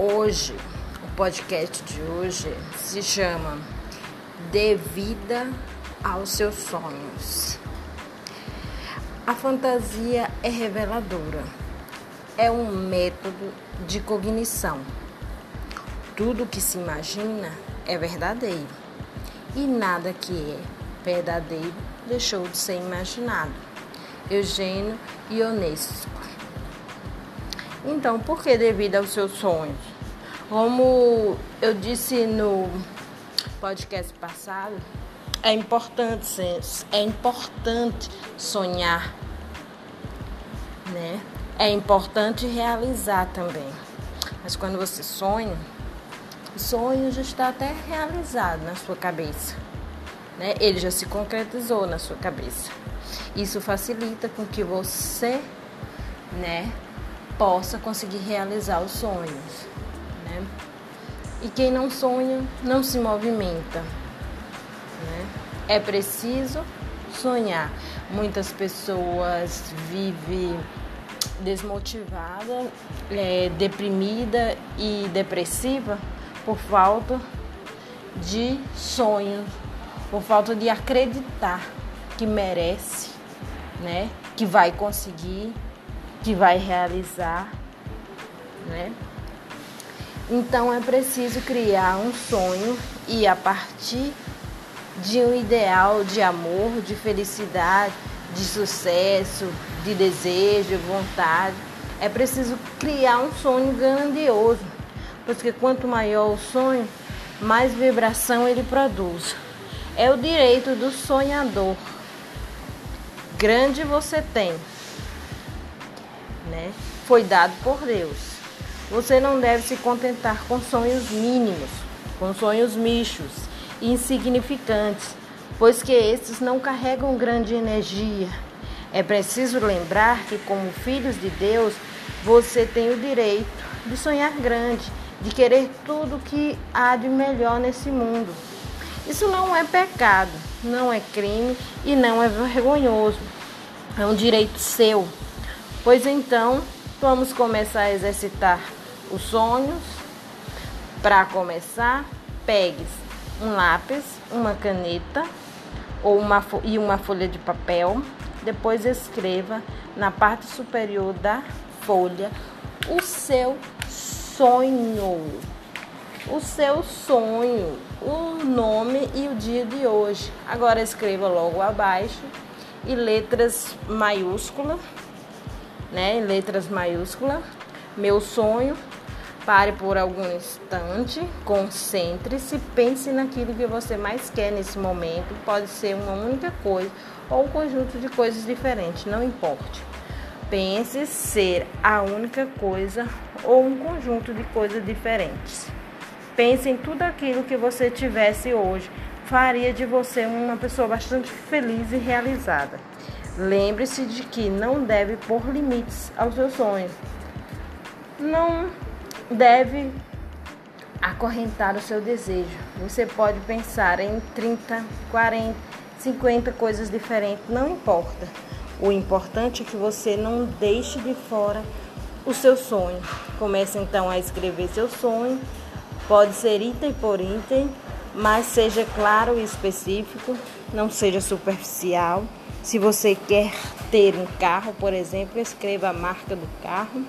Hoje, o podcast de hoje se chama Devida aos seus sonhos. A fantasia é reveladora. É um método de cognição. Tudo que se imagina é verdadeiro. E nada que é verdadeiro deixou de ser imaginado. Eugênio Ionesco. Então, por que devido aos seus sonhos? Como eu disse no podcast passado, é importante, é importante sonhar, né? É importante realizar também. Mas quando você sonha, o sonho já está até realizado na sua cabeça, né? Ele já se concretizou na sua cabeça. Isso facilita com que você, né, possa conseguir realizar os sonhos. Né? E quem não sonha não se movimenta. Né? É preciso sonhar. Muitas pessoas vivem desmotivada, é, deprimida e depressiva por falta de sonhos, por falta de acreditar que merece, né? Que vai conseguir que vai realizar, né? Então é preciso criar um sonho e a partir de um ideal de amor, de felicidade, de sucesso, de desejo, vontade, é preciso criar um sonho grandioso, porque quanto maior o sonho, mais vibração ele produz. É o direito do sonhador. Grande você tem, né? Foi dado por Deus. Você não deve se contentar com sonhos mínimos, com sonhos michos e insignificantes, pois que esses não carregam grande energia. É preciso lembrar que, como filhos de Deus, você tem o direito de sonhar grande, de querer tudo que há de melhor nesse mundo. Isso não é pecado, não é crime e não é vergonhoso. É um direito seu. Pois então, vamos começar a exercitar os sonhos. Para começar, pegue um lápis, uma caneta ou uma, e uma folha de papel. Depois escreva na parte superior da folha o seu sonho. O seu sonho, o nome e o dia de hoje. Agora escreva logo abaixo e letras maiúsculas né, em letras maiúsculas. Meu sonho. Pare por algum instante, concentre-se, pense naquilo que você mais quer nesse momento. Pode ser uma única coisa ou um conjunto de coisas diferentes, não importe. Pense ser a única coisa ou um conjunto de coisas diferentes. Pense em tudo aquilo que você tivesse hoje. Faria de você uma pessoa bastante feliz e realizada. Lembre-se de que não deve pôr limites aos seus sonhos. Não deve acorrentar o seu desejo. Você pode pensar em 30, 40, 50 coisas diferentes, não importa. O importante é que você não deixe de fora o seu sonho. Comece então a escrever seu sonho. Pode ser item por item, mas seja claro e específico, não seja superficial. Se você quer ter um carro, por exemplo, escreva a marca do carro,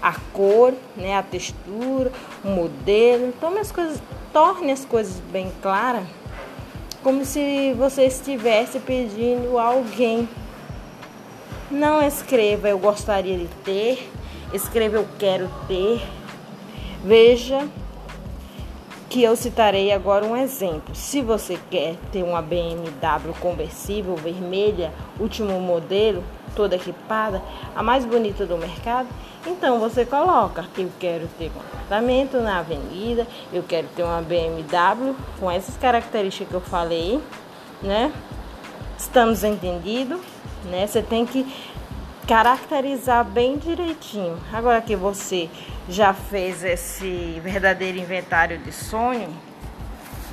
a cor, né, a textura, o modelo. Tome as coisas, torne as coisas bem claras, como se você estivesse pedindo a alguém. Não escreva eu gostaria de ter, escreva eu quero ter. Veja que eu citarei agora um exemplo. Se você quer ter uma BMW conversível vermelha, último modelo, toda equipada, a mais bonita do mercado, então você coloca que eu quero ter um apartamento na avenida, eu quero ter uma BMW com essas características que eu falei, né? Estamos entendidos, né? Você tem que caracterizar bem direitinho. Agora que você já fez esse verdadeiro inventário de sonho,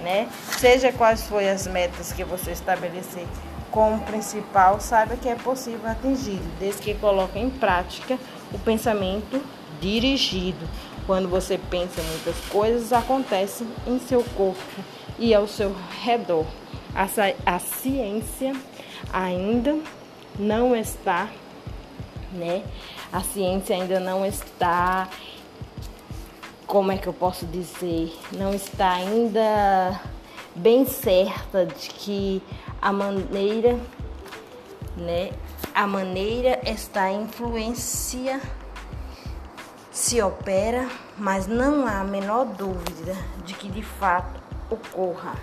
né? Seja quais forem as metas que você estabelecer como principal, saiba que é possível atingir, desde que coloque em prática o pensamento dirigido. Quando você pensa muitas coisas acontecem em seu corpo e ao seu redor. A, a ciência ainda não está, né? A ciência ainda não está, como é que eu posso dizer? Não está ainda bem certa de que a maneira, né? A maneira está influência se opera, mas não há a menor dúvida de que de fato ocorra.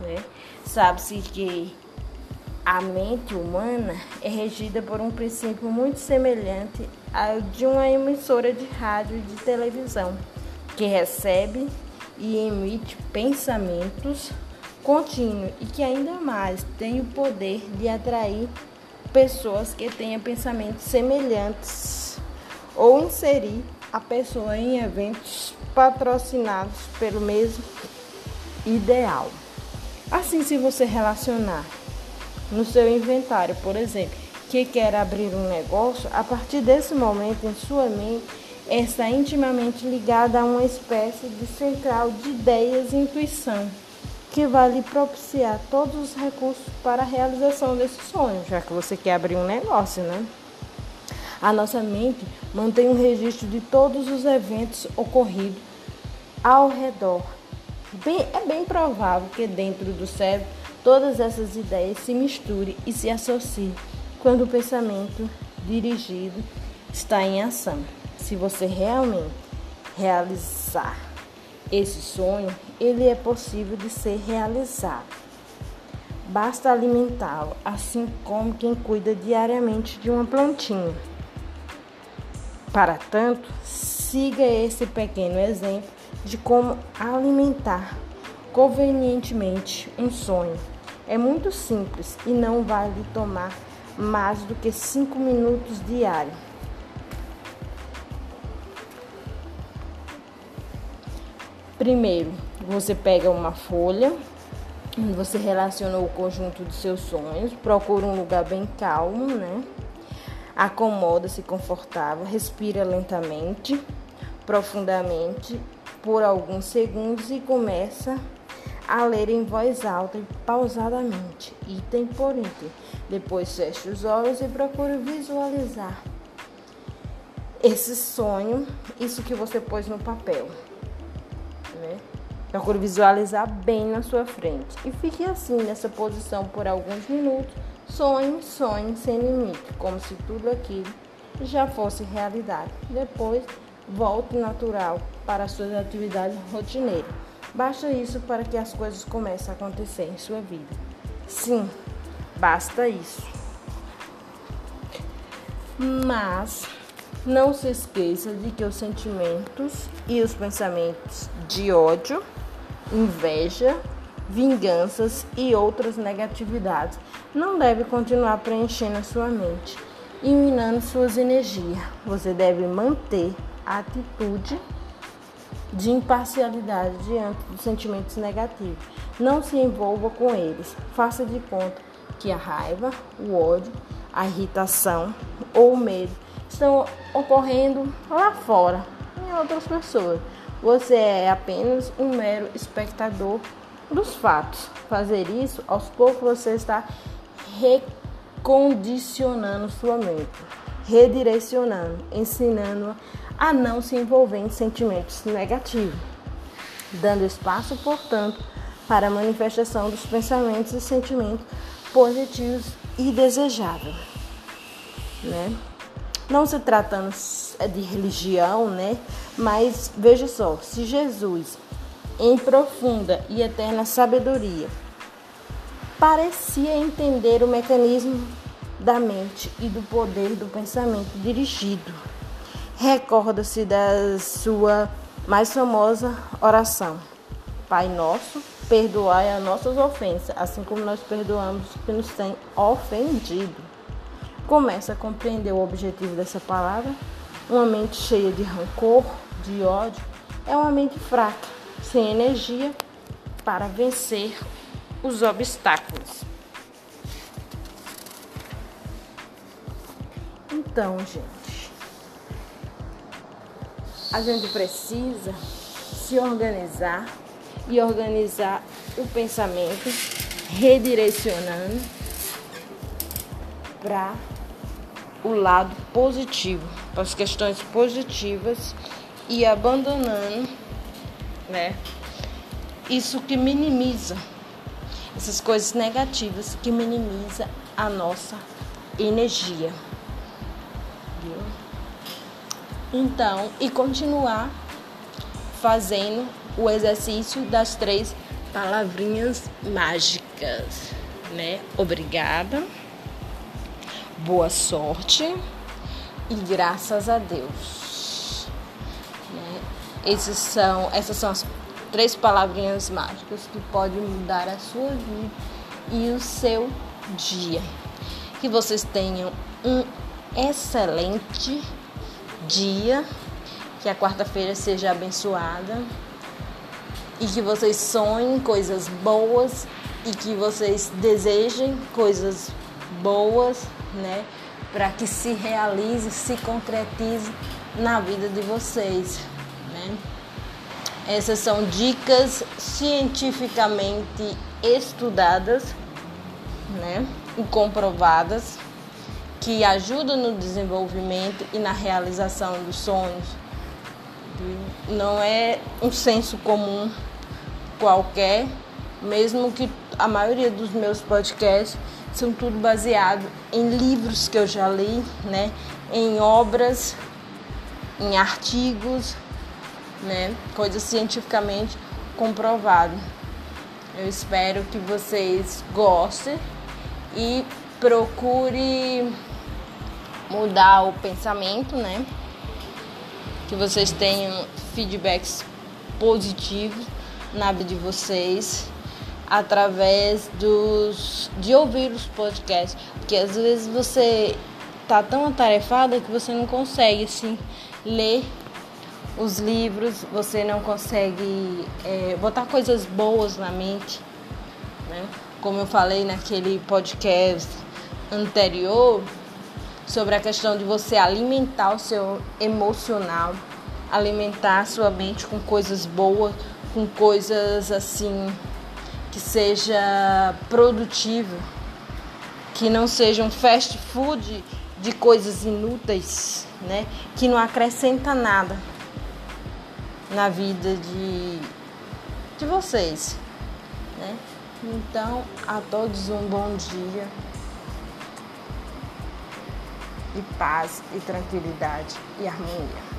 Né? Sabe-se que a mente humana é regida por um princípio muito semelhante ao de uma emissora de rádio e de televisão, que recebe e emite pensamentos contínuos e que ainda mais tem o poder de atrair pessoas que tenham pensamentos semelhantes ou inserir a pessoa em eventos patrocinados pelo mesmo ideal. Assim, se você relacionar no seu inventário, por exemplo, que quer abrir um negócio, a partir desse momento em sua mente está intimamente ligada a uma espécie de central de ideias e intuição que vai lhe propiciar todos os recursos para a realização desse sonho, já que você quer abrir um negócio, né? A nossa mente mantém um registro de todos os eventos ocorridos ao redor Bem, é bem provável que dentro do cérebro todas essas ideias se misturem e se associem quando o pensamento dirigido está em ação. Se você realmente realizar esse sonho, ele é possível de ser realizado. Basta alimentá-lo, assim como quem cuida diariamente de uma plantinha. Para tanto, siga esse pequeno exemplo de como alimentar convenientemente um sonho. É muito simples e não vai lhe tomar mais do que 5 minutos diários. Primeiro, você pega uma folha, você relaciona o conjunto de seus sonhos, procura um lugar bem calmo, né? Acomoda-se confortável, respira lentamente, profundamente por alguns segundos e começa a ler em voz alta e pausadamente, item por item. Depois feche os olhos e procure visualizar esse sonho, isso que você pôs no papel. Né? Procure visualizar bem na sua frente e fique assim nessa posição por alguns minutos. Sonhe, sonhe sem limite, como se tudo aquilo já fosse realidade. Depois volte natural para suas atividades rotineiras. Basta isso para que as coisas comecem a acontecer em sua vida. Sim, basta isso. Mas não se esqueça de que os sentimentos e os pensamentos de ódio, inveja, vinganças e outras negatividades não devem continuar preenchendo a sua mente e minando suas energias. Você deve manter atitude de imparcialidade diante dos sentimentos negativos. Não se envolva com eles. Faça de conta que a raiva, o ódio, a irritação ou o medo estão ocorrendo lá fora, em outras pessoas. Você é apenas um mero espectador dos fatos. Fazer isso, aos poucos você está recondicionando sua mente, redirecionando, ensinando a não se envolver em sentimentos negativos, dando espaço, portanto, para a manifestação dos pensamentos e sentimentos positivos e desejáveis, né? Não se tratando de religião, né? Mas veja só, se Jesus, em profunda e eterna sabedoria, parecia entender o mecanismo da mente e do poder do pensamento dirigido recorda-se da sua mais famosa oração: Pai nosso, perdoai as nossas ofensas, assim como nós perdoamos os que nos têm ofendido. Começa a compreender o objetivo dessa palavra. Uma mente cheia de rancor, de ódio, é uma mente fraca, sem energia para vencer os obstáculos. Então, gente a gente precisa se organizar e organizar o pensamento, redirecionando para o lado positivo, para as questões positivas e abandonando, né? Isso que minimiza essas coisas negativas que minimiza a nossa energia. Então, e continuar fazendo o exercício das três palavrinhas mágicas, né? Obrigada, boa sorte e graças a Deus. Né? Esses são, essas são as três palavrinhas mágicas que podem mudar a sua vida e o seu dia. Que vocês tenham um excelente dia, que a quarta-feira seja abençoada e que vocês sonhem coisas boas e que vocês desejem coisas boas, né, para que se realize, se concretize na vida de vocês, né? Essas são dicas cientificamente estudadas, né, e comprovadas que ajudam no desenvolvimento e na realização dos sonhos. Não é um senso comum qualquer, mesmo que a maioria dos meus podcasts são tudo baseado em livros que eu já li, né, em obras, em artigos, né, coisas cientificamente comprovadas. Eu espero que vocês gostem e procure mudar o pensamento, né? Que vocês tenham feedbacks positivos na vida de vocês através dos de ouvir os podcasts, porque às vezes você tá tão atarefada que você não consegue assim ler os livros, você não consegue é, botar coisas boas na mente, né? Como eu falei naquele podcast anterior sobre a questão de você alimentar o seu emocional, alimentar a sua mente com coisas boas, com coisas assim que seja produtivo, que não seja um fast food de coisas inúteis, né? Que não acrescenta nada na vida de, de vocês, né? Então, a todos um bom dia de paz e tranquilidade e harmonia.